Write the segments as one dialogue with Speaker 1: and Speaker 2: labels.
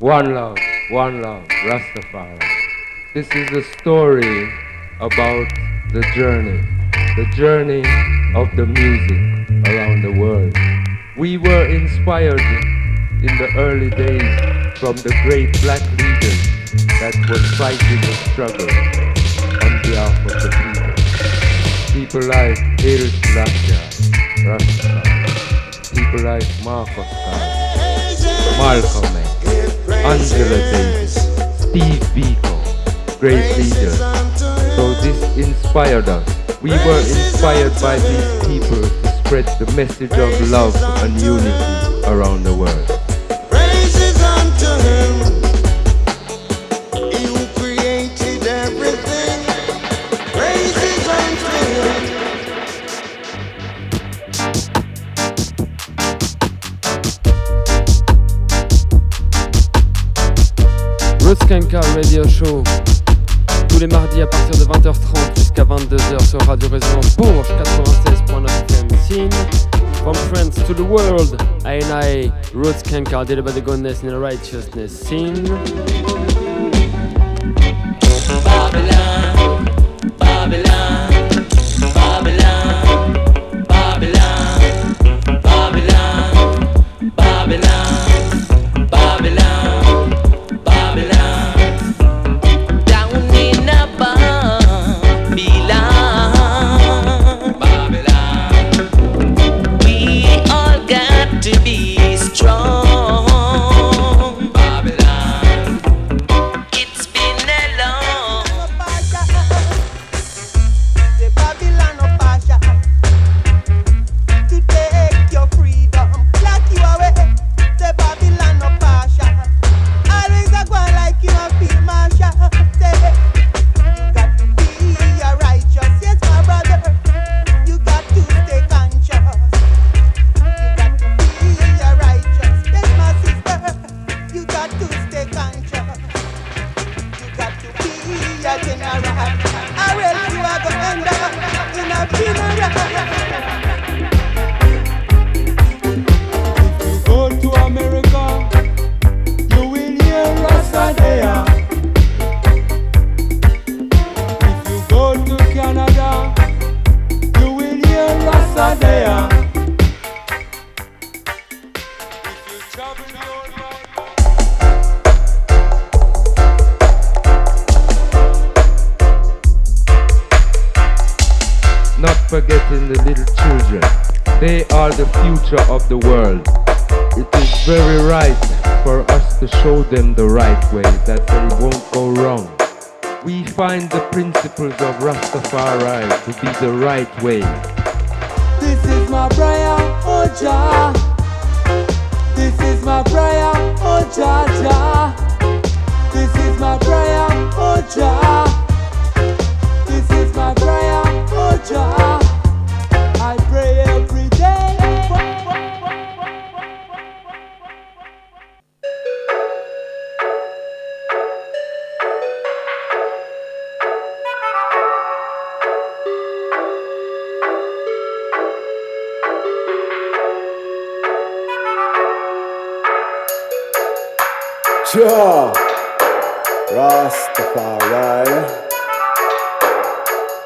Speaker 1: One love, one love, Rastafari. This is a story about the journey, the journey of the music around the world. We were inspired in the early days from the great black leaders that were fighting the struggle on behalf of the people. People like Haile Selassie, Rastafari. People like Marcus Garvey, Malcolm X. Angela Davis, Steve Biko, great leaders. So this inspired us. We were inspired by these people to spread the message of love and unity around the world.
Speaker 2: Radio Résonance Bourges 96.9 FM From France to the world I and I Roots did about the goodness and the righteousness scene
Speaker 1: of the world. It is very right for us to show them the right way, that they won't go wrong. We find the principles of Rastafari to be the right way.
Speaker 3: This is my prayer, oh Jah. This is my prayer, oh Jah Jah. This is my prayer, oh Jah. This is my prayer, oh Jah. Pray every day.
Speaker 4: Jah Rastafari.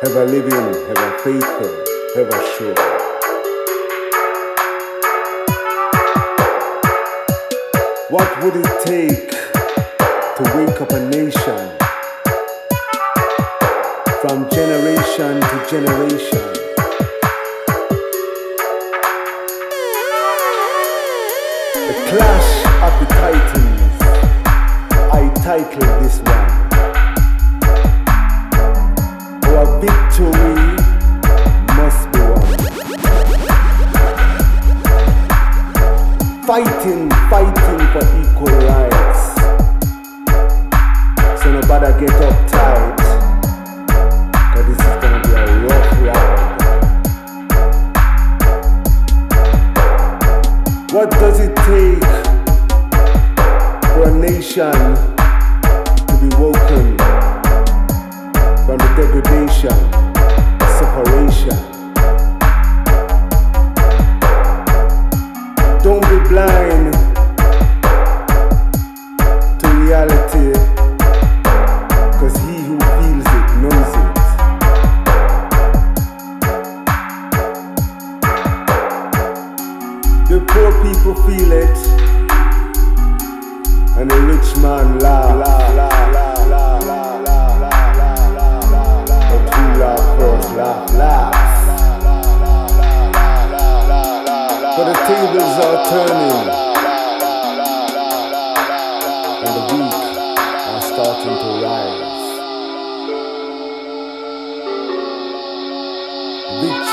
Speaker 4: Ever living, ever faithful, ever sure What would it take to wake up a nation from generation to generation? The clash of the titans I titled this one. Our victory Fighting, fighting for equal rights. So nobody get uptight. Cause this is gonna be a rough ride. What does it take for a nation to be woken from the degradation, blind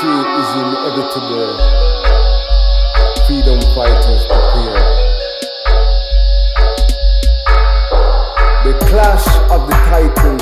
Speaker 4: Is inevitable. Freedom fighters prepare. The clash of the titans.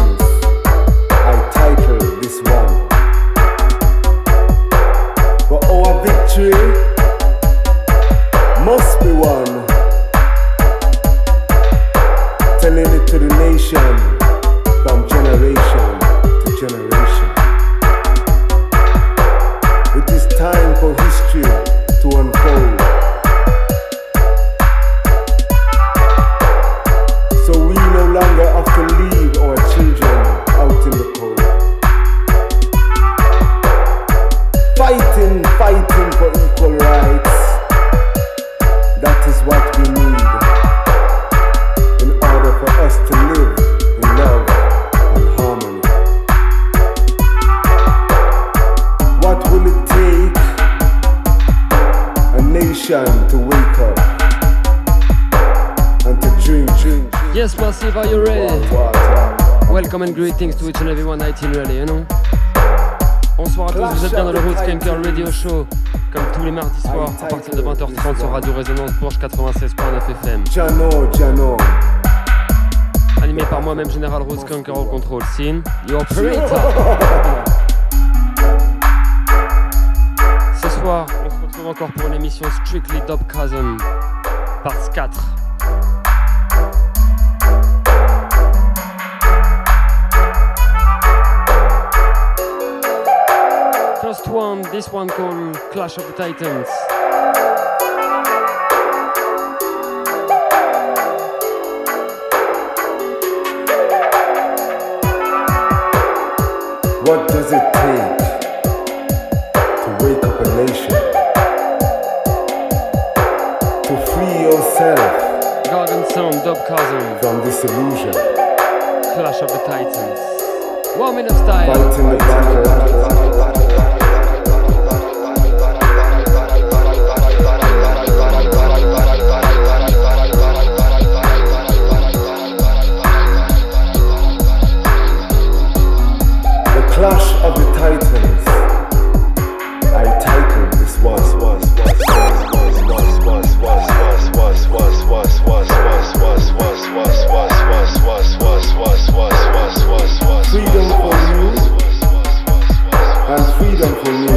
Speaker 4: Jano,
Speaker 2: Animé par moi-même, Général Rose Kanker au contrôle. Scene, your Ce soir, on se retrouve encore pour une émission Strictly Dub Cousin, part 4. First one, this one called Clash of the Titans.
Speaker 4: Four minutes. freedom for me.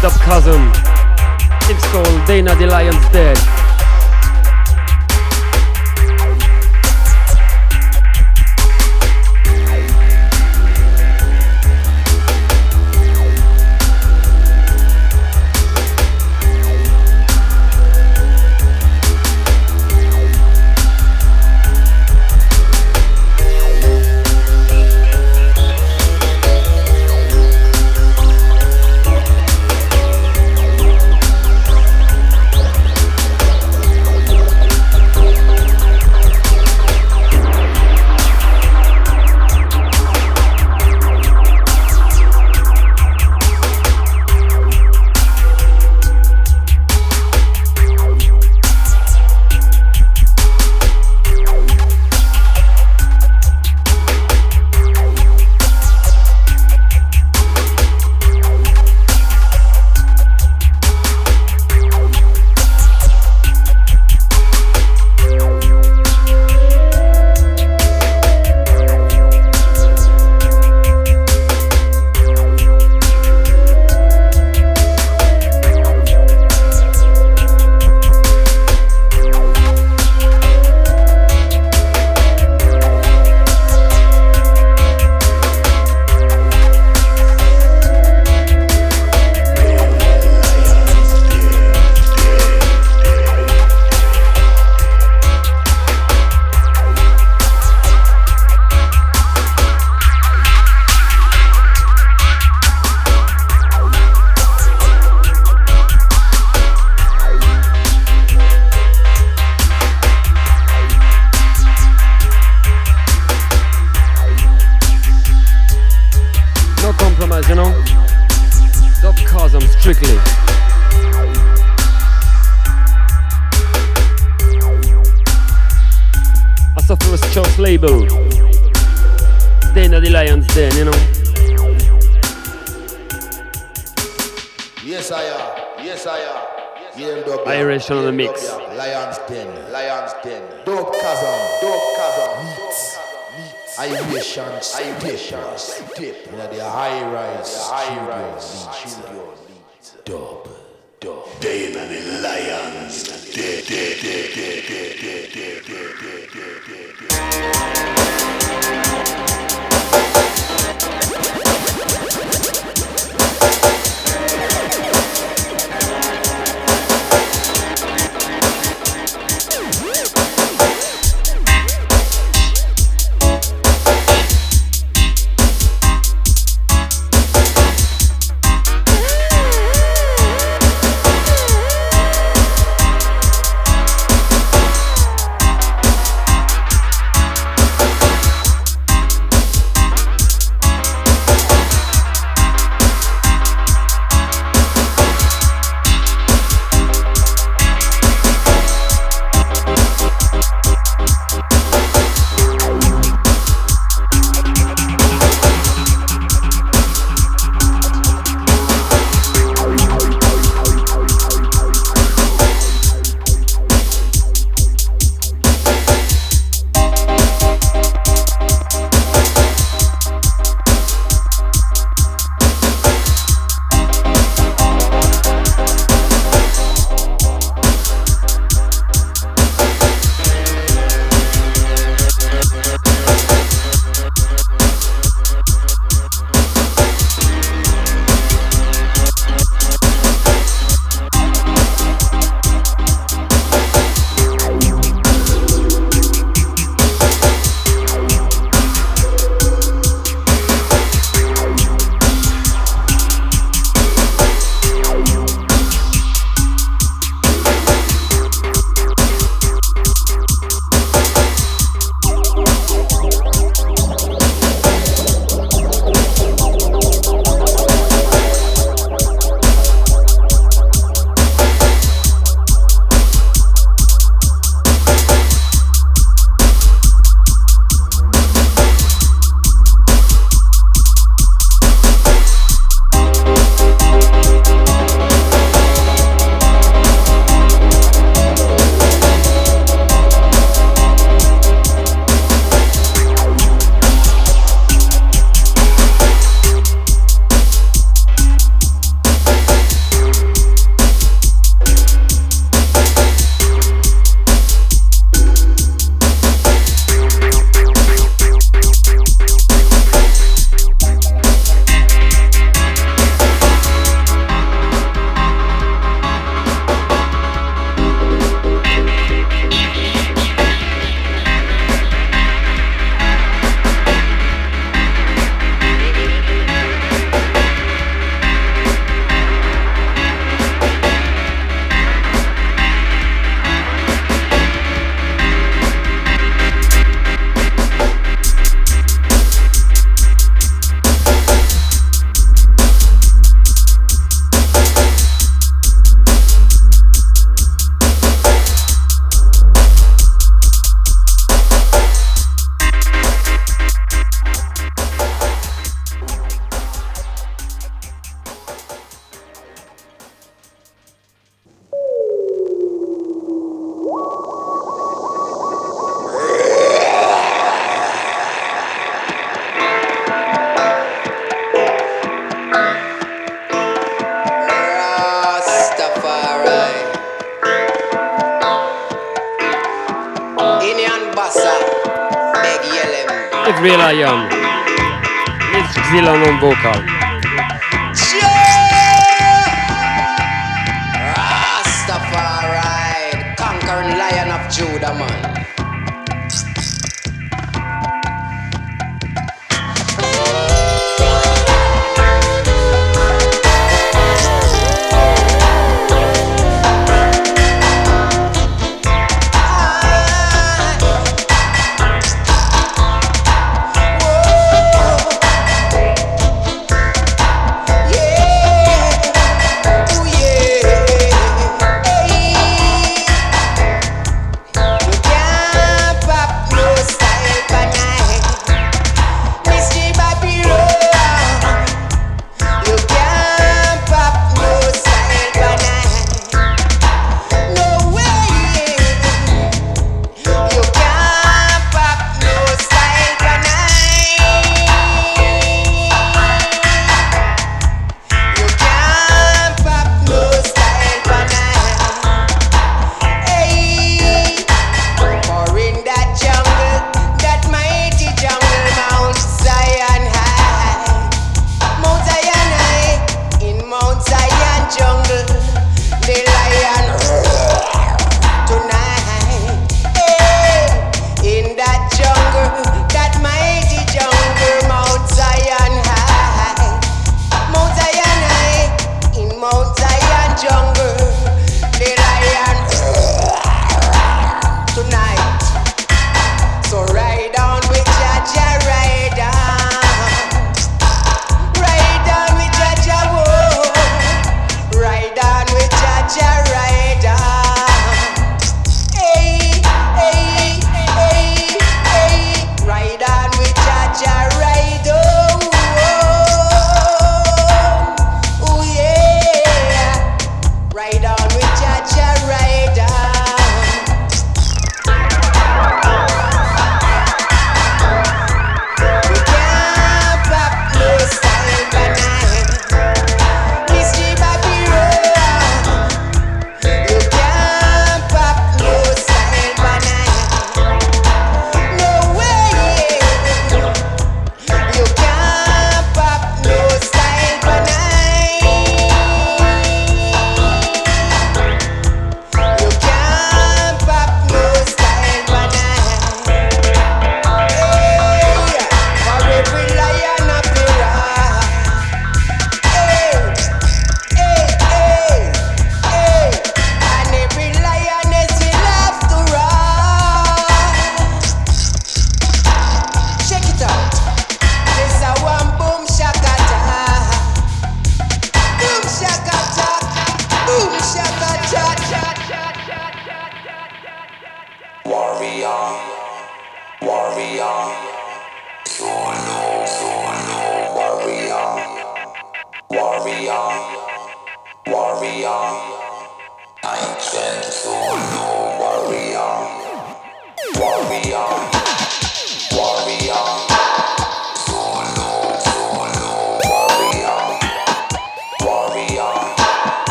Speaker 5: Dubkasm. It's called Dana the Lion's Dead.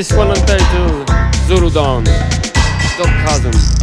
Speaker 2: this one on title Zulu Dawn. Dog Chasm.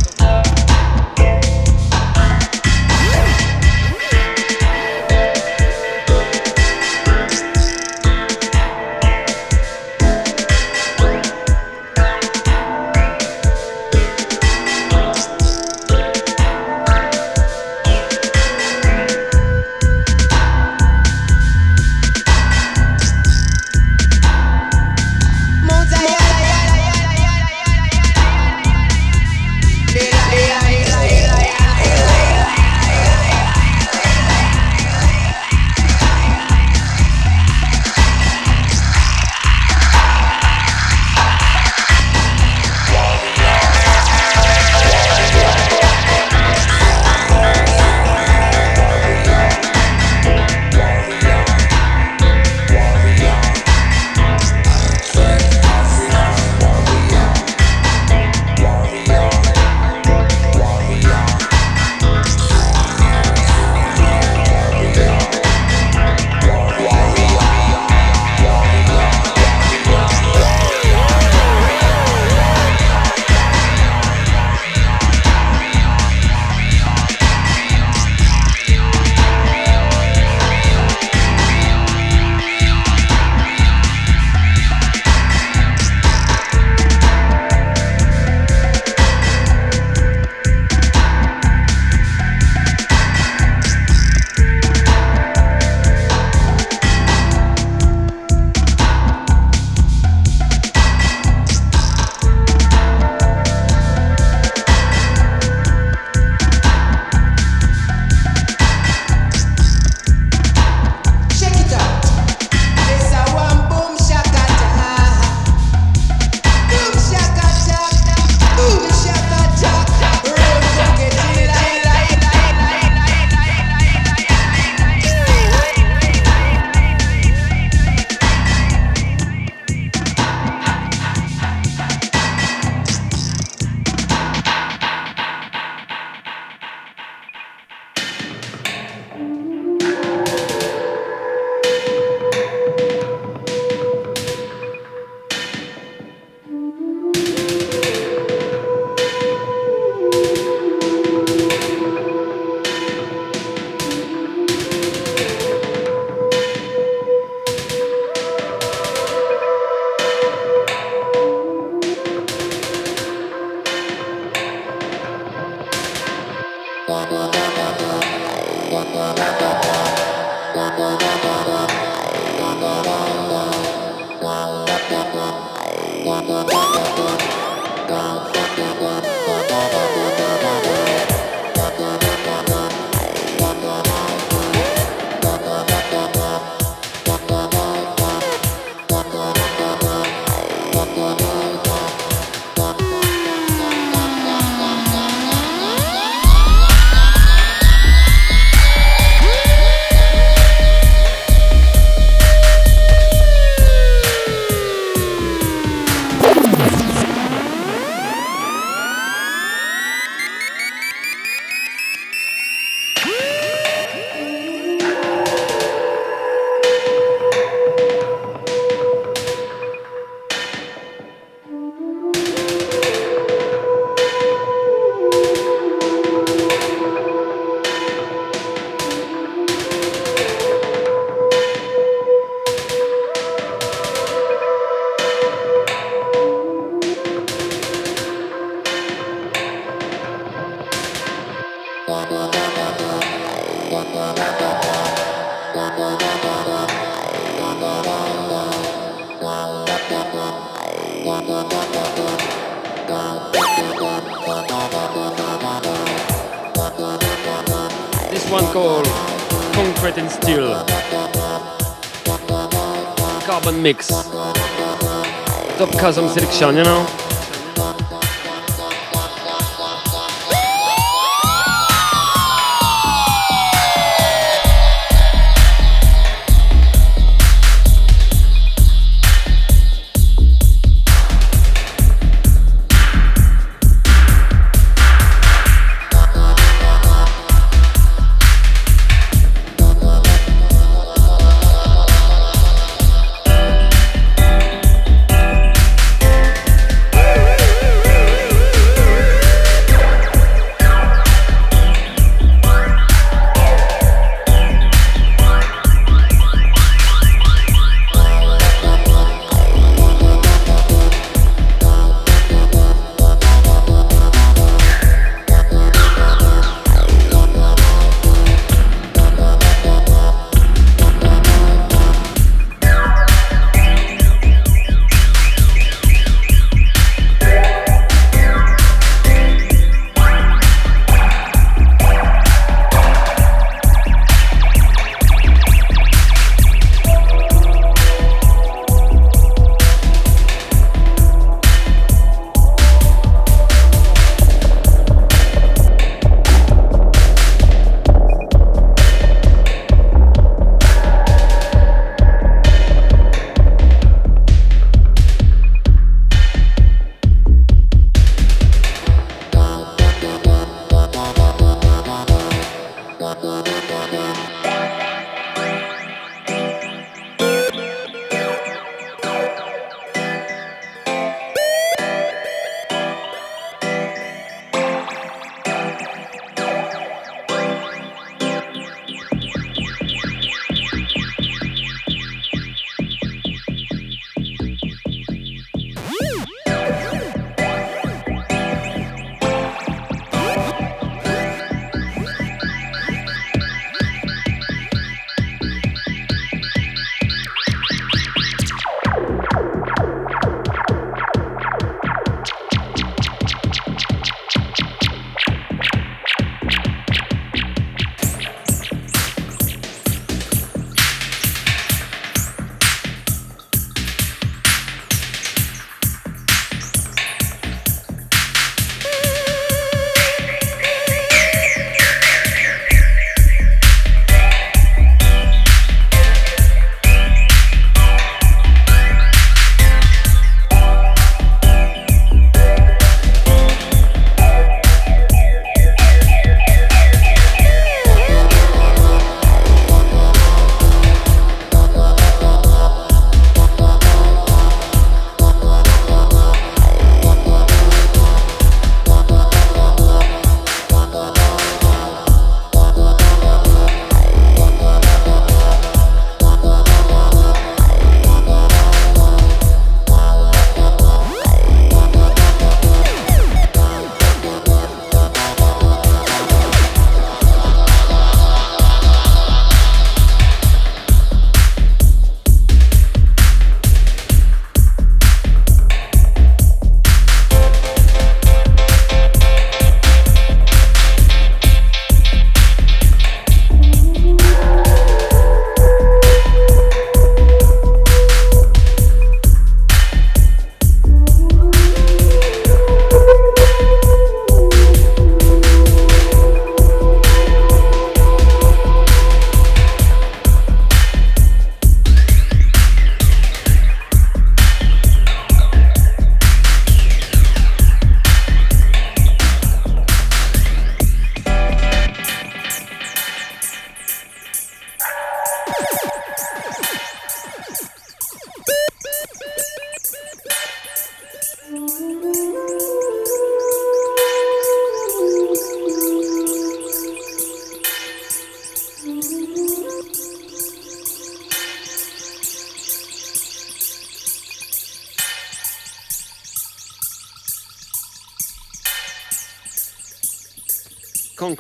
Speaker 2: Top Chasm selection, you know?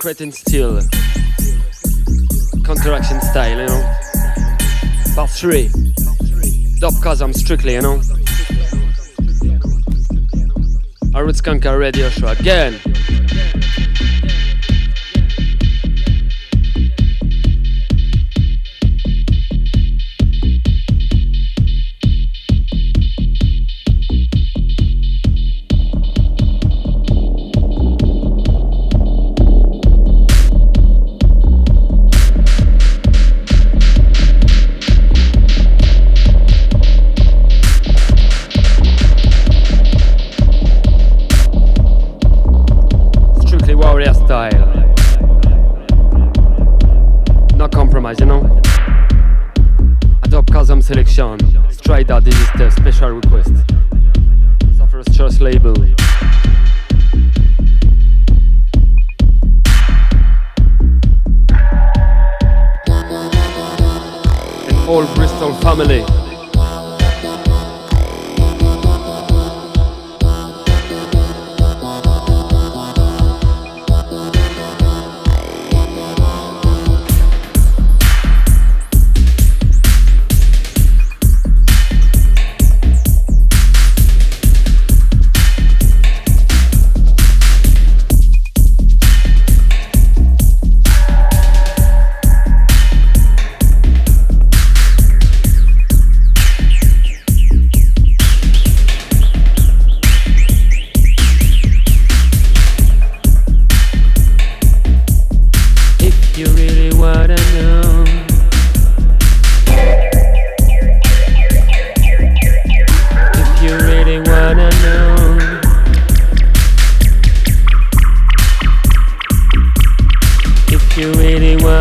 Speaker 2: And steel. Counteraction style, you know. Part 3. Dubkasm strictly, you know. A Roots Skanker radio show again.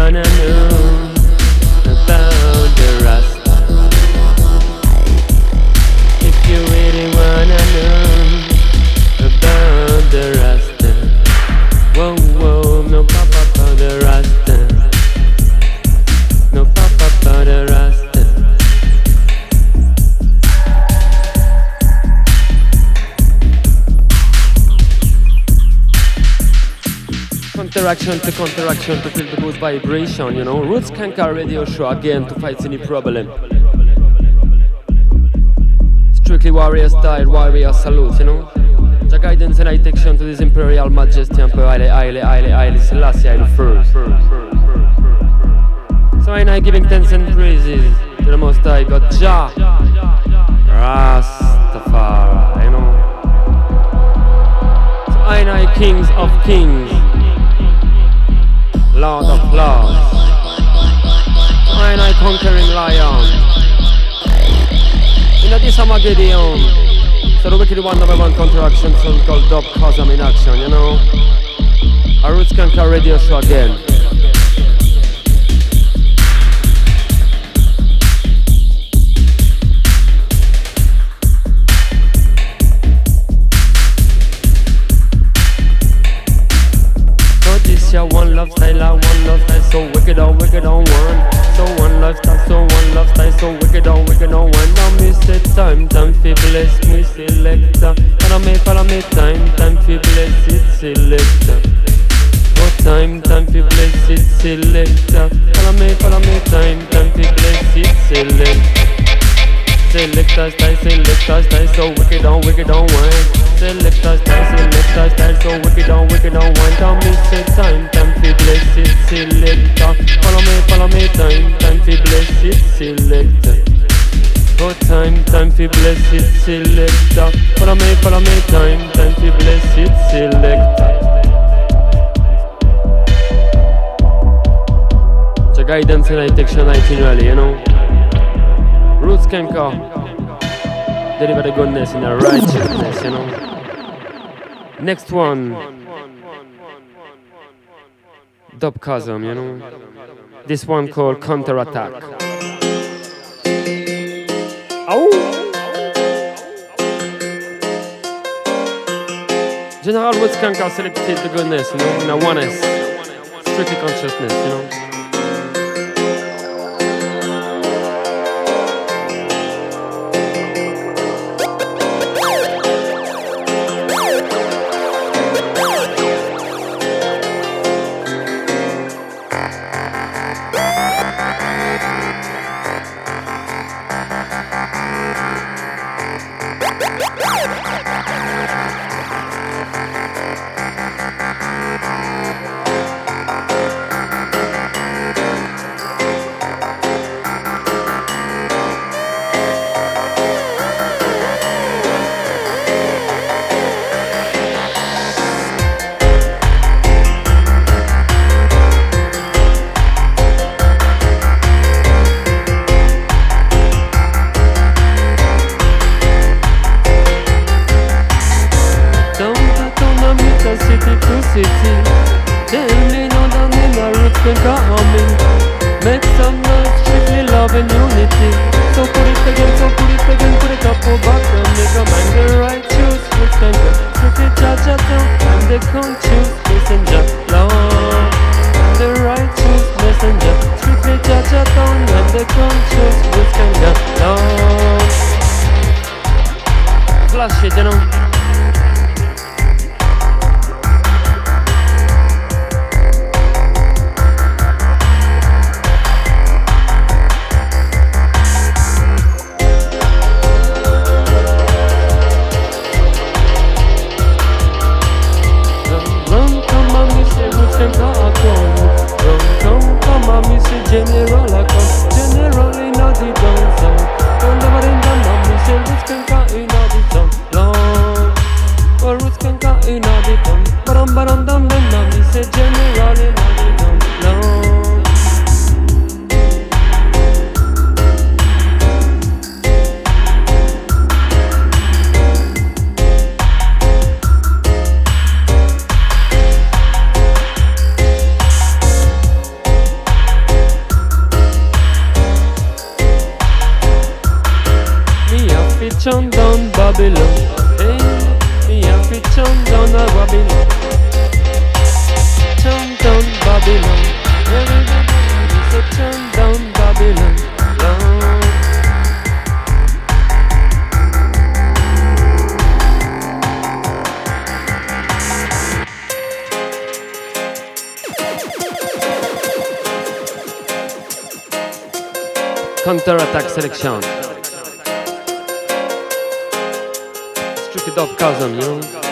Speaker 2: I a new to counteraction to feel the good vibration, you know. Roots can Kanka radio show again to fight any problem. Strictly warrior style, warrior salute, you know. The guidance and protection to this imperial majesty, Emperor Haile Haile Haile Haile Selassie the first. So I am not giving thanks and praises to the Most High God Jah, Rastafari, you know. So I am kings of kings. Lord of Lords. And I conquering lion. In a this Gideon. So the wicked one number one counteraction song called Dub I'm in action, you know. A Roots Skanker radio show again. Lifestyle, I one lifestyle, so wicked on wicked on one. So one lifestyle, so one lifestyle, so wicked on wicked on one. Now me say time, time fi bless me selector. Follow me, follow me, time, time fi bless it selector. Oh time, time fi bless it selector. Follow me, follow me, time, time fi bless it selector. Selector style, selector style, so wicked on wicked on one. Selector style, selector style, so wicked on wicked on one. Don't miss it, time, time fi bless it, selector. Follow me, follow me, time, time fi bless it, selector. Oh time, time fi bless it, selector. Follow me, follow me, time, time fi bless it, selector. Guidance and detection itinerary, you know. Roots Skanker deliver the goodness in a righteousness, you know. Next one, Dubkasm, you know. This one called Counterattack. Ow! General Roots Skanker selected the goodness, you know, in a oneness, strictly consciousness, you know. Counter-attack selection. Dubkasm, you know?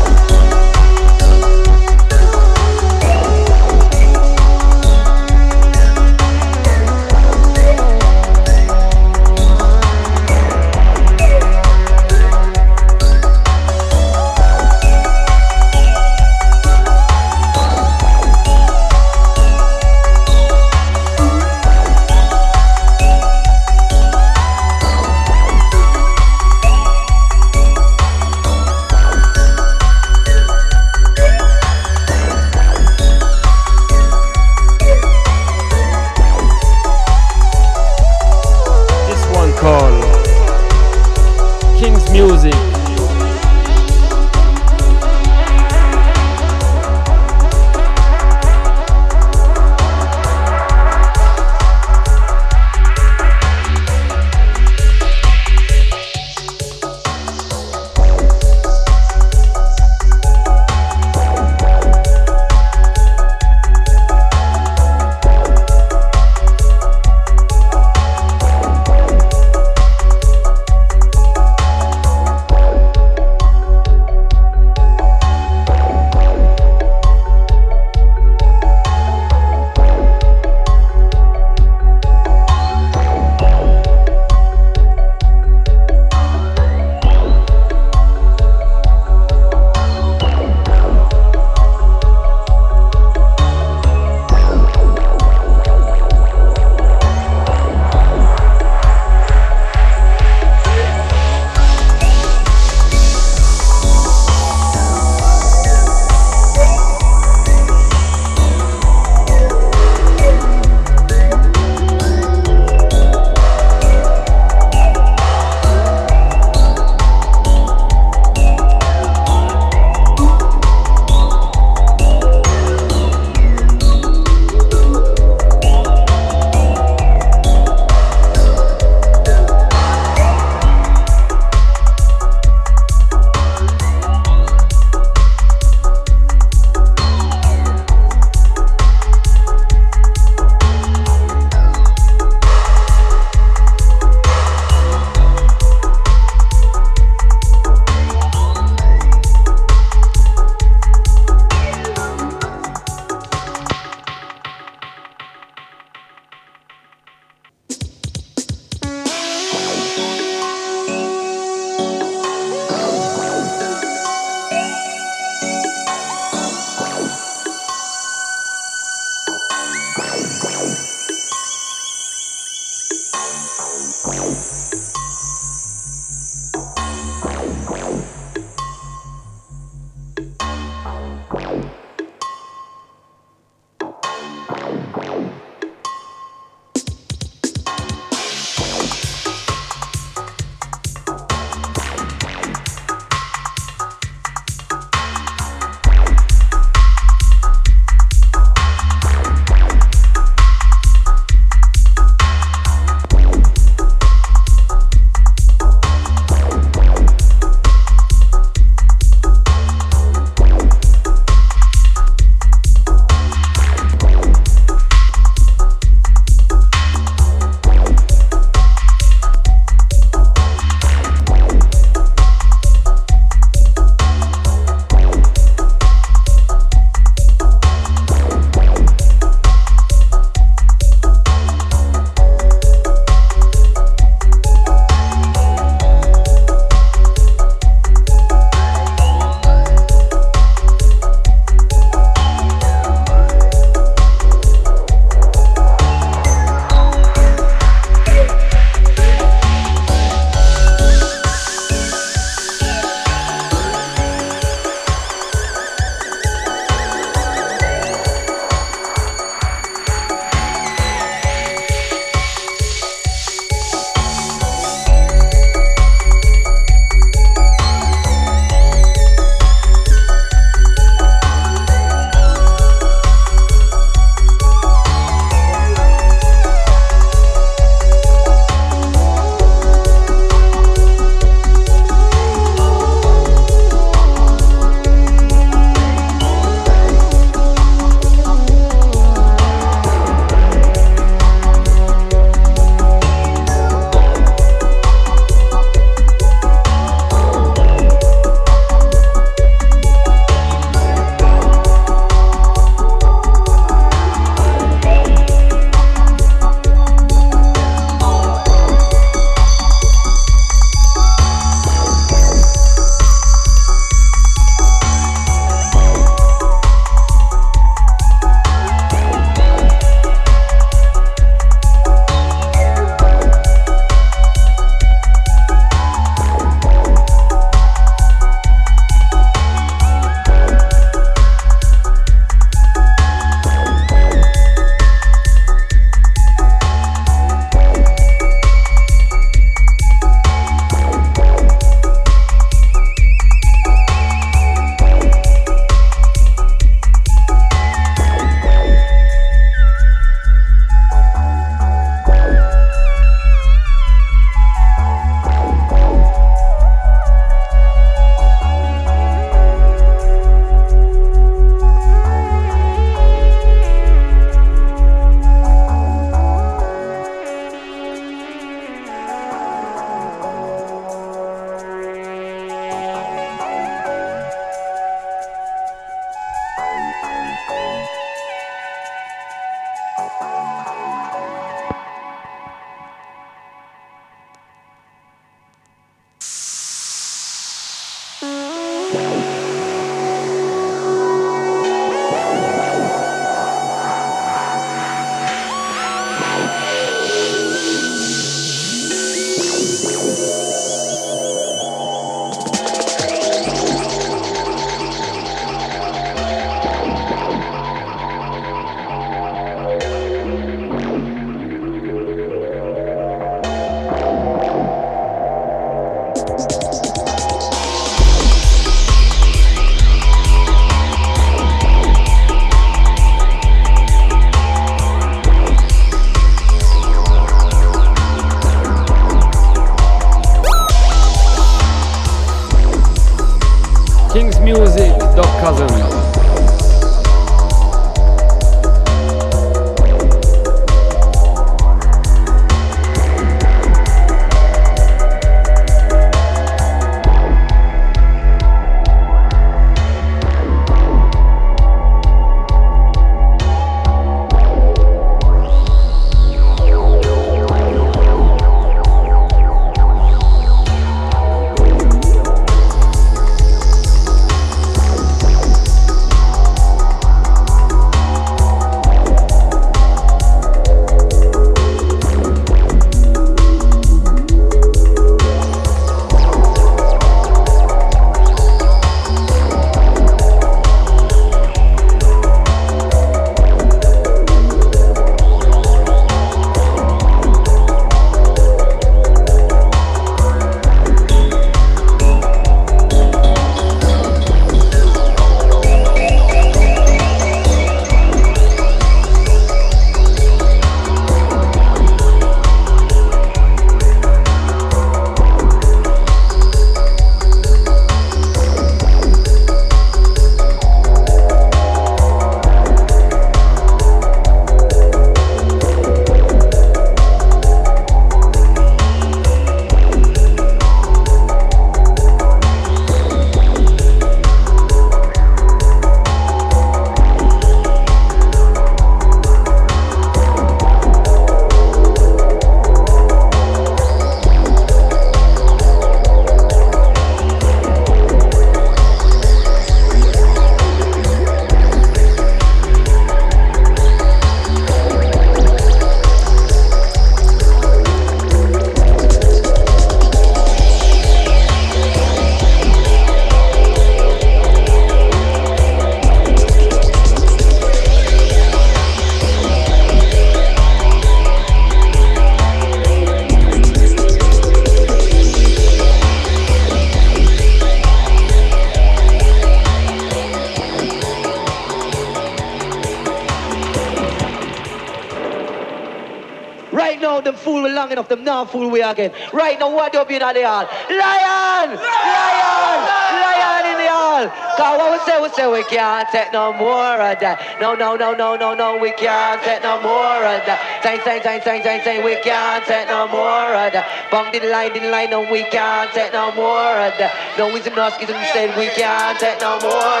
Speaker 6: Them fool we again. Right now, what up in the hall? Lion! Lion! Lion in the hall! Cause what we say, we say we can't take no more of that. No, no, no, no, no, no, we can't take no more of that. Say, say, say, say, say, say, we can't take no more of that. Bump the line, the line, no, we can't take no more of that. No wisdom, no schism, said we can't take no more.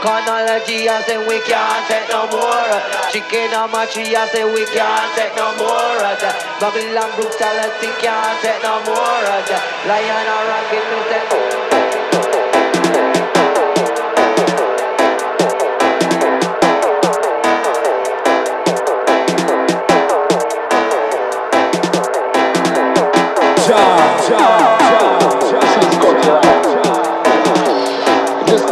Speaker 6: Chronology, I say we can't take no more. Chicken on my tree, I say we can't take no more. Babylon brutality can't take no more. Lion or rocket, no take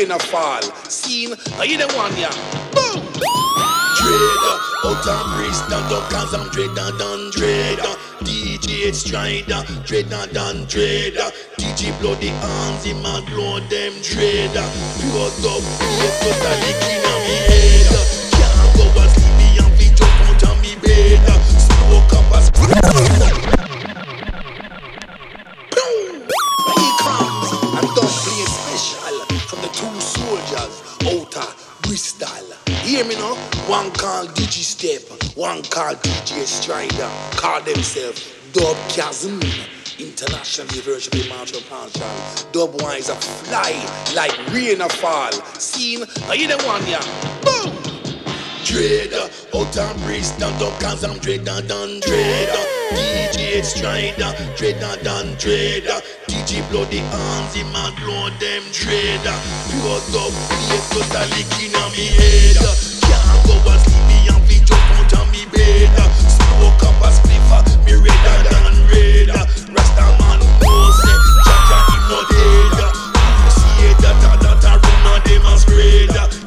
Speaker 2: rain a fall. Seen, are you the one, yeah? Boom!
Speaker 7: Dread, out and brace, dun up cause I'm dread, than dun, dread. DJ Stryda, dread, than dun, dread. DJ bloody arms, him and blow them dread. Pure dub, yes, totally king of me head. Can't go and sleep me and be jump out on me bed. Smoke up as... soldiers, outer, Bristol. Hear me now? One call DJ Step, one call DJ Stryda, call themselves Dub Chasm. Internationally worshiping Marshall Marshall. Dubwise a fly like rain a fall. Seen, are you the one, yeah. Boom! Dread, out and Bristol, dub cause I'm dread and done dread. DJ Stryda, dread and done dread. DJ bloody arms, him and blow them dread. Pure dub, a lick in a me head. Can't go and sleep me and fi jump out of me bed. Smoke up a spliffer, me redder than red. Rasta man know say, Jaja him no dead. See that that a run and them a spread.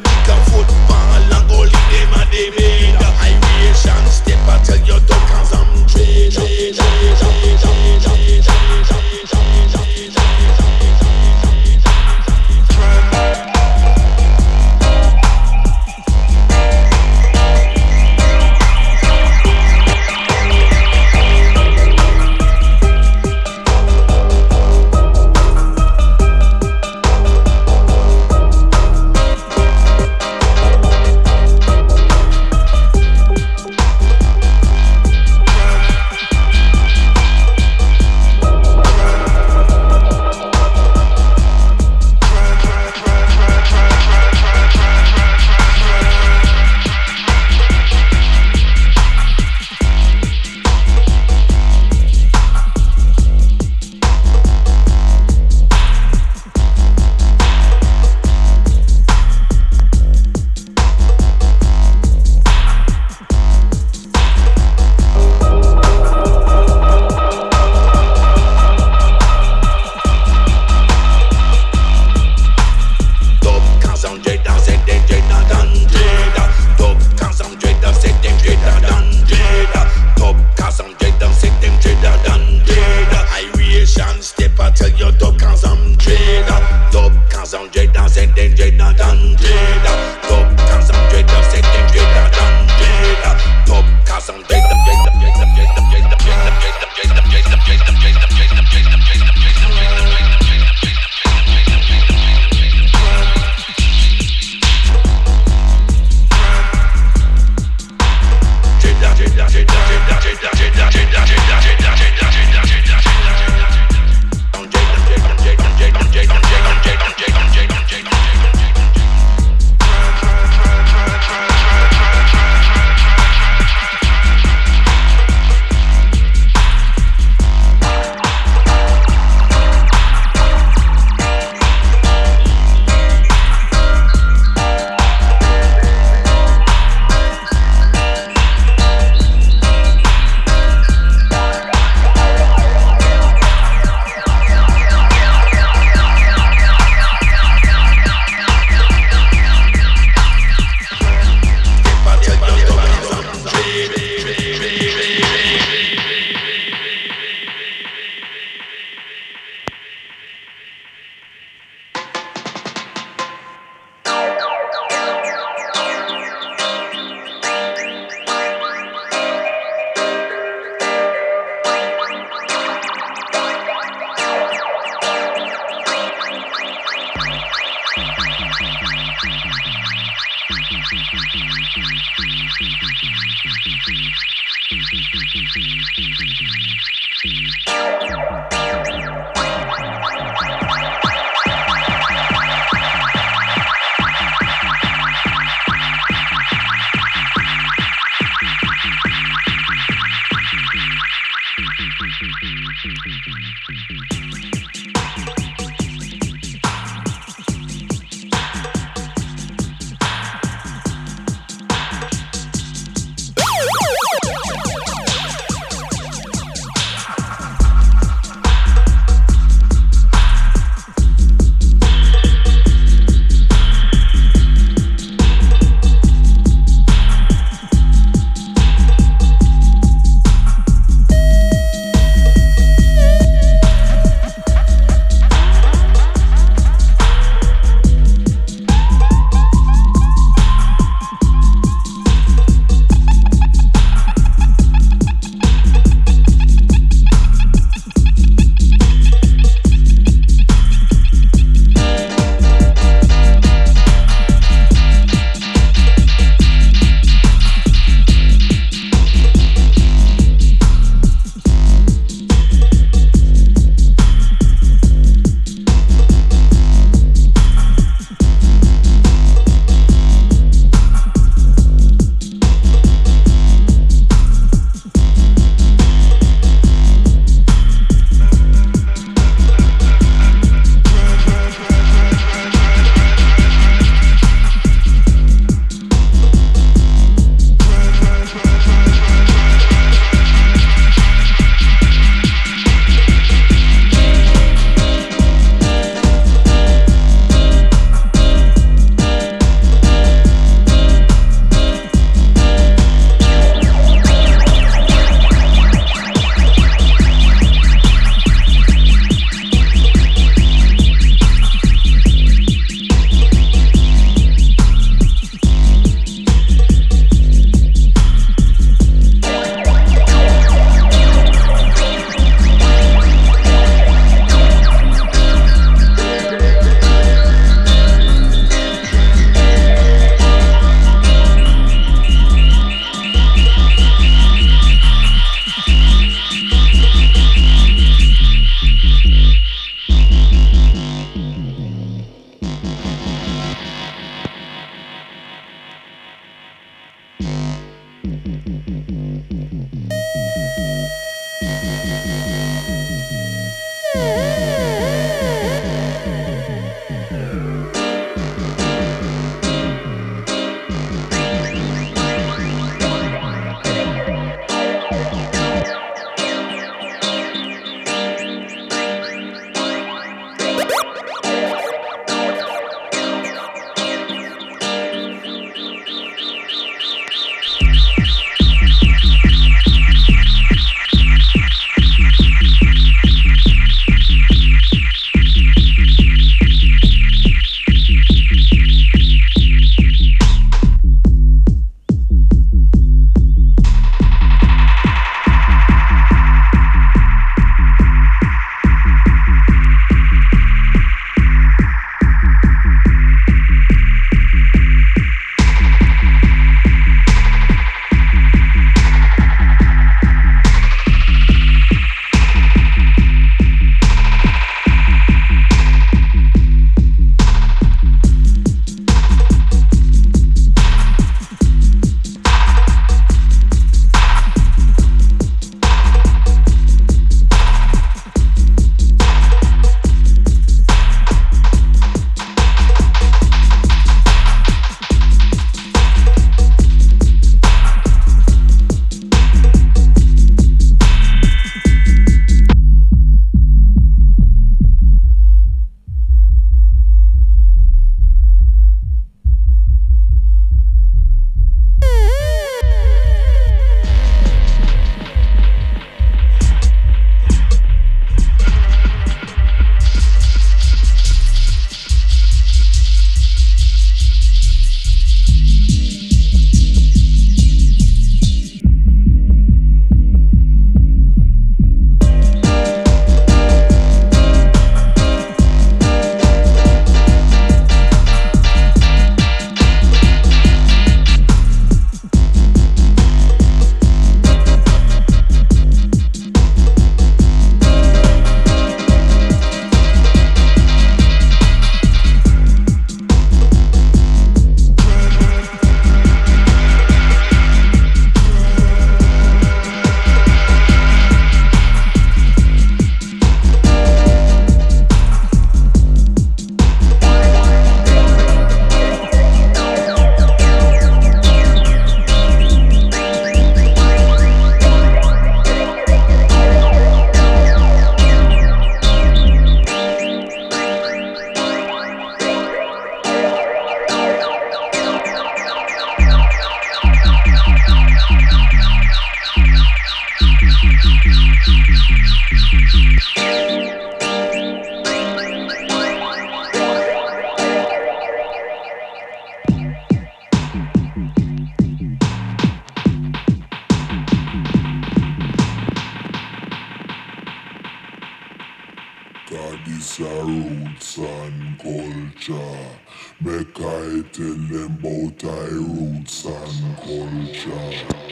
Speaker 7: Tell them about our roots
Speaker 8: and culture.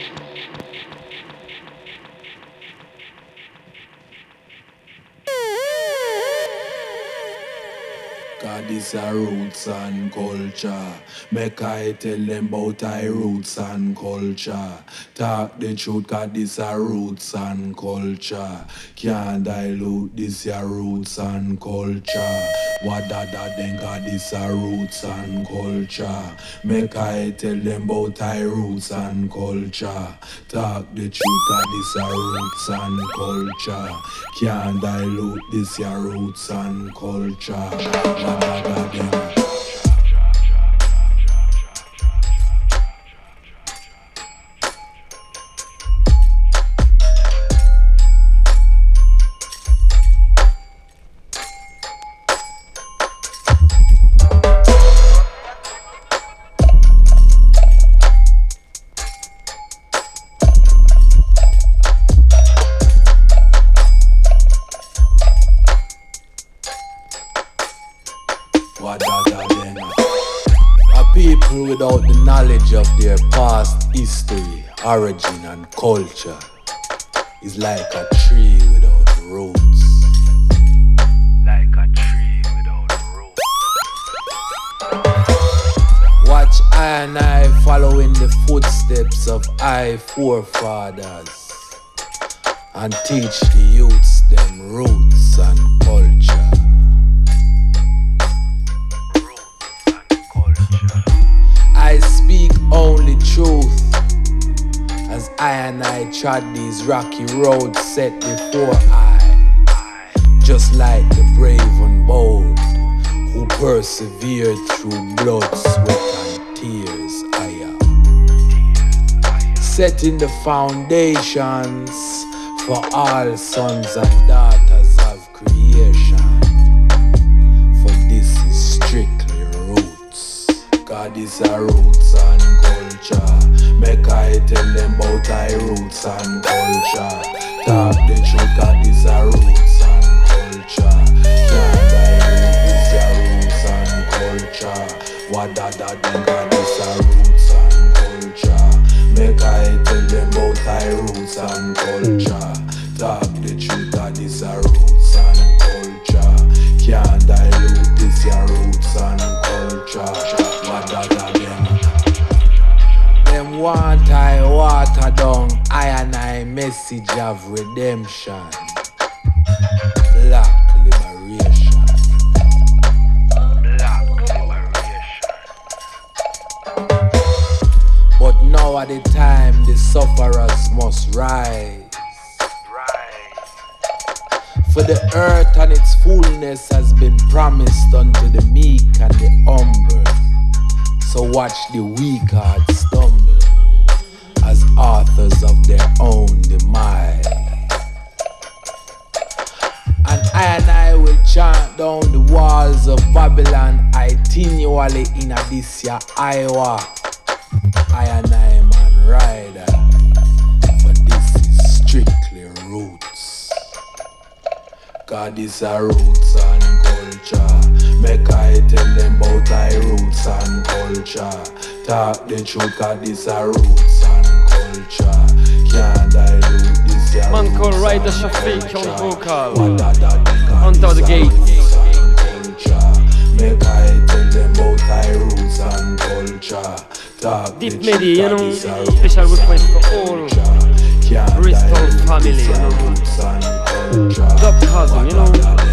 Speaker 8: Mecite botai roots and culture. Talk the truth, cause this our roots and culture. Can't dilute this your roots and culture. What da then got this our roots and culture. Make I tell them about our roots and culture. Talk the truth, cause this our roots and culture. Can't dilute this your roots and culture. What da then culture is like a tree without roots. Like a tree without roots. Watch I and I following the footsteps of I forefathers and teach the youths them roots and culture. Roots and culture. I speak only truth I and I trod these rocky roads set before I, just like the brave and bold who persevered through blood, sweat, and tears. I am setting the foundations for all sons and daughters of creation. For this is strictly roots. God is a roots and culture. Make I tell them about I roots and culture. Talk the truth, God is a roots and culture. Can't dilute this your roots and culture. What da da them is a roots and culture. Make I tell them about I roots and culture. Talk the truth, God is a roots and culture. Can't dilute this your roots and culture. Want I water down I and I message of redemption. Black liberation. Black liberation. But now at the time the sufferers must rise. For the earth and its fullness has been promised unto the meek and the humble. So watch the weak heart stumble authors of their own demise. And I and I will chant down the walls of Babylon continually in Adisia, Iowa. I and I man rider, for this is strictly roots. God is a roots and culture. Make I tell them about I roots and culture. Talk the truth, God is a roots
Speaker 2: Man called
Speaker 8: Rider
Speaker 2: Shafique on vocal. Under the gates. Deep Medi, you know, special request for all Bristol family, you know, Top Cousin, you know.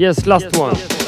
Speaker 2: Yes, last
Speaker 9: yes, one. Yes.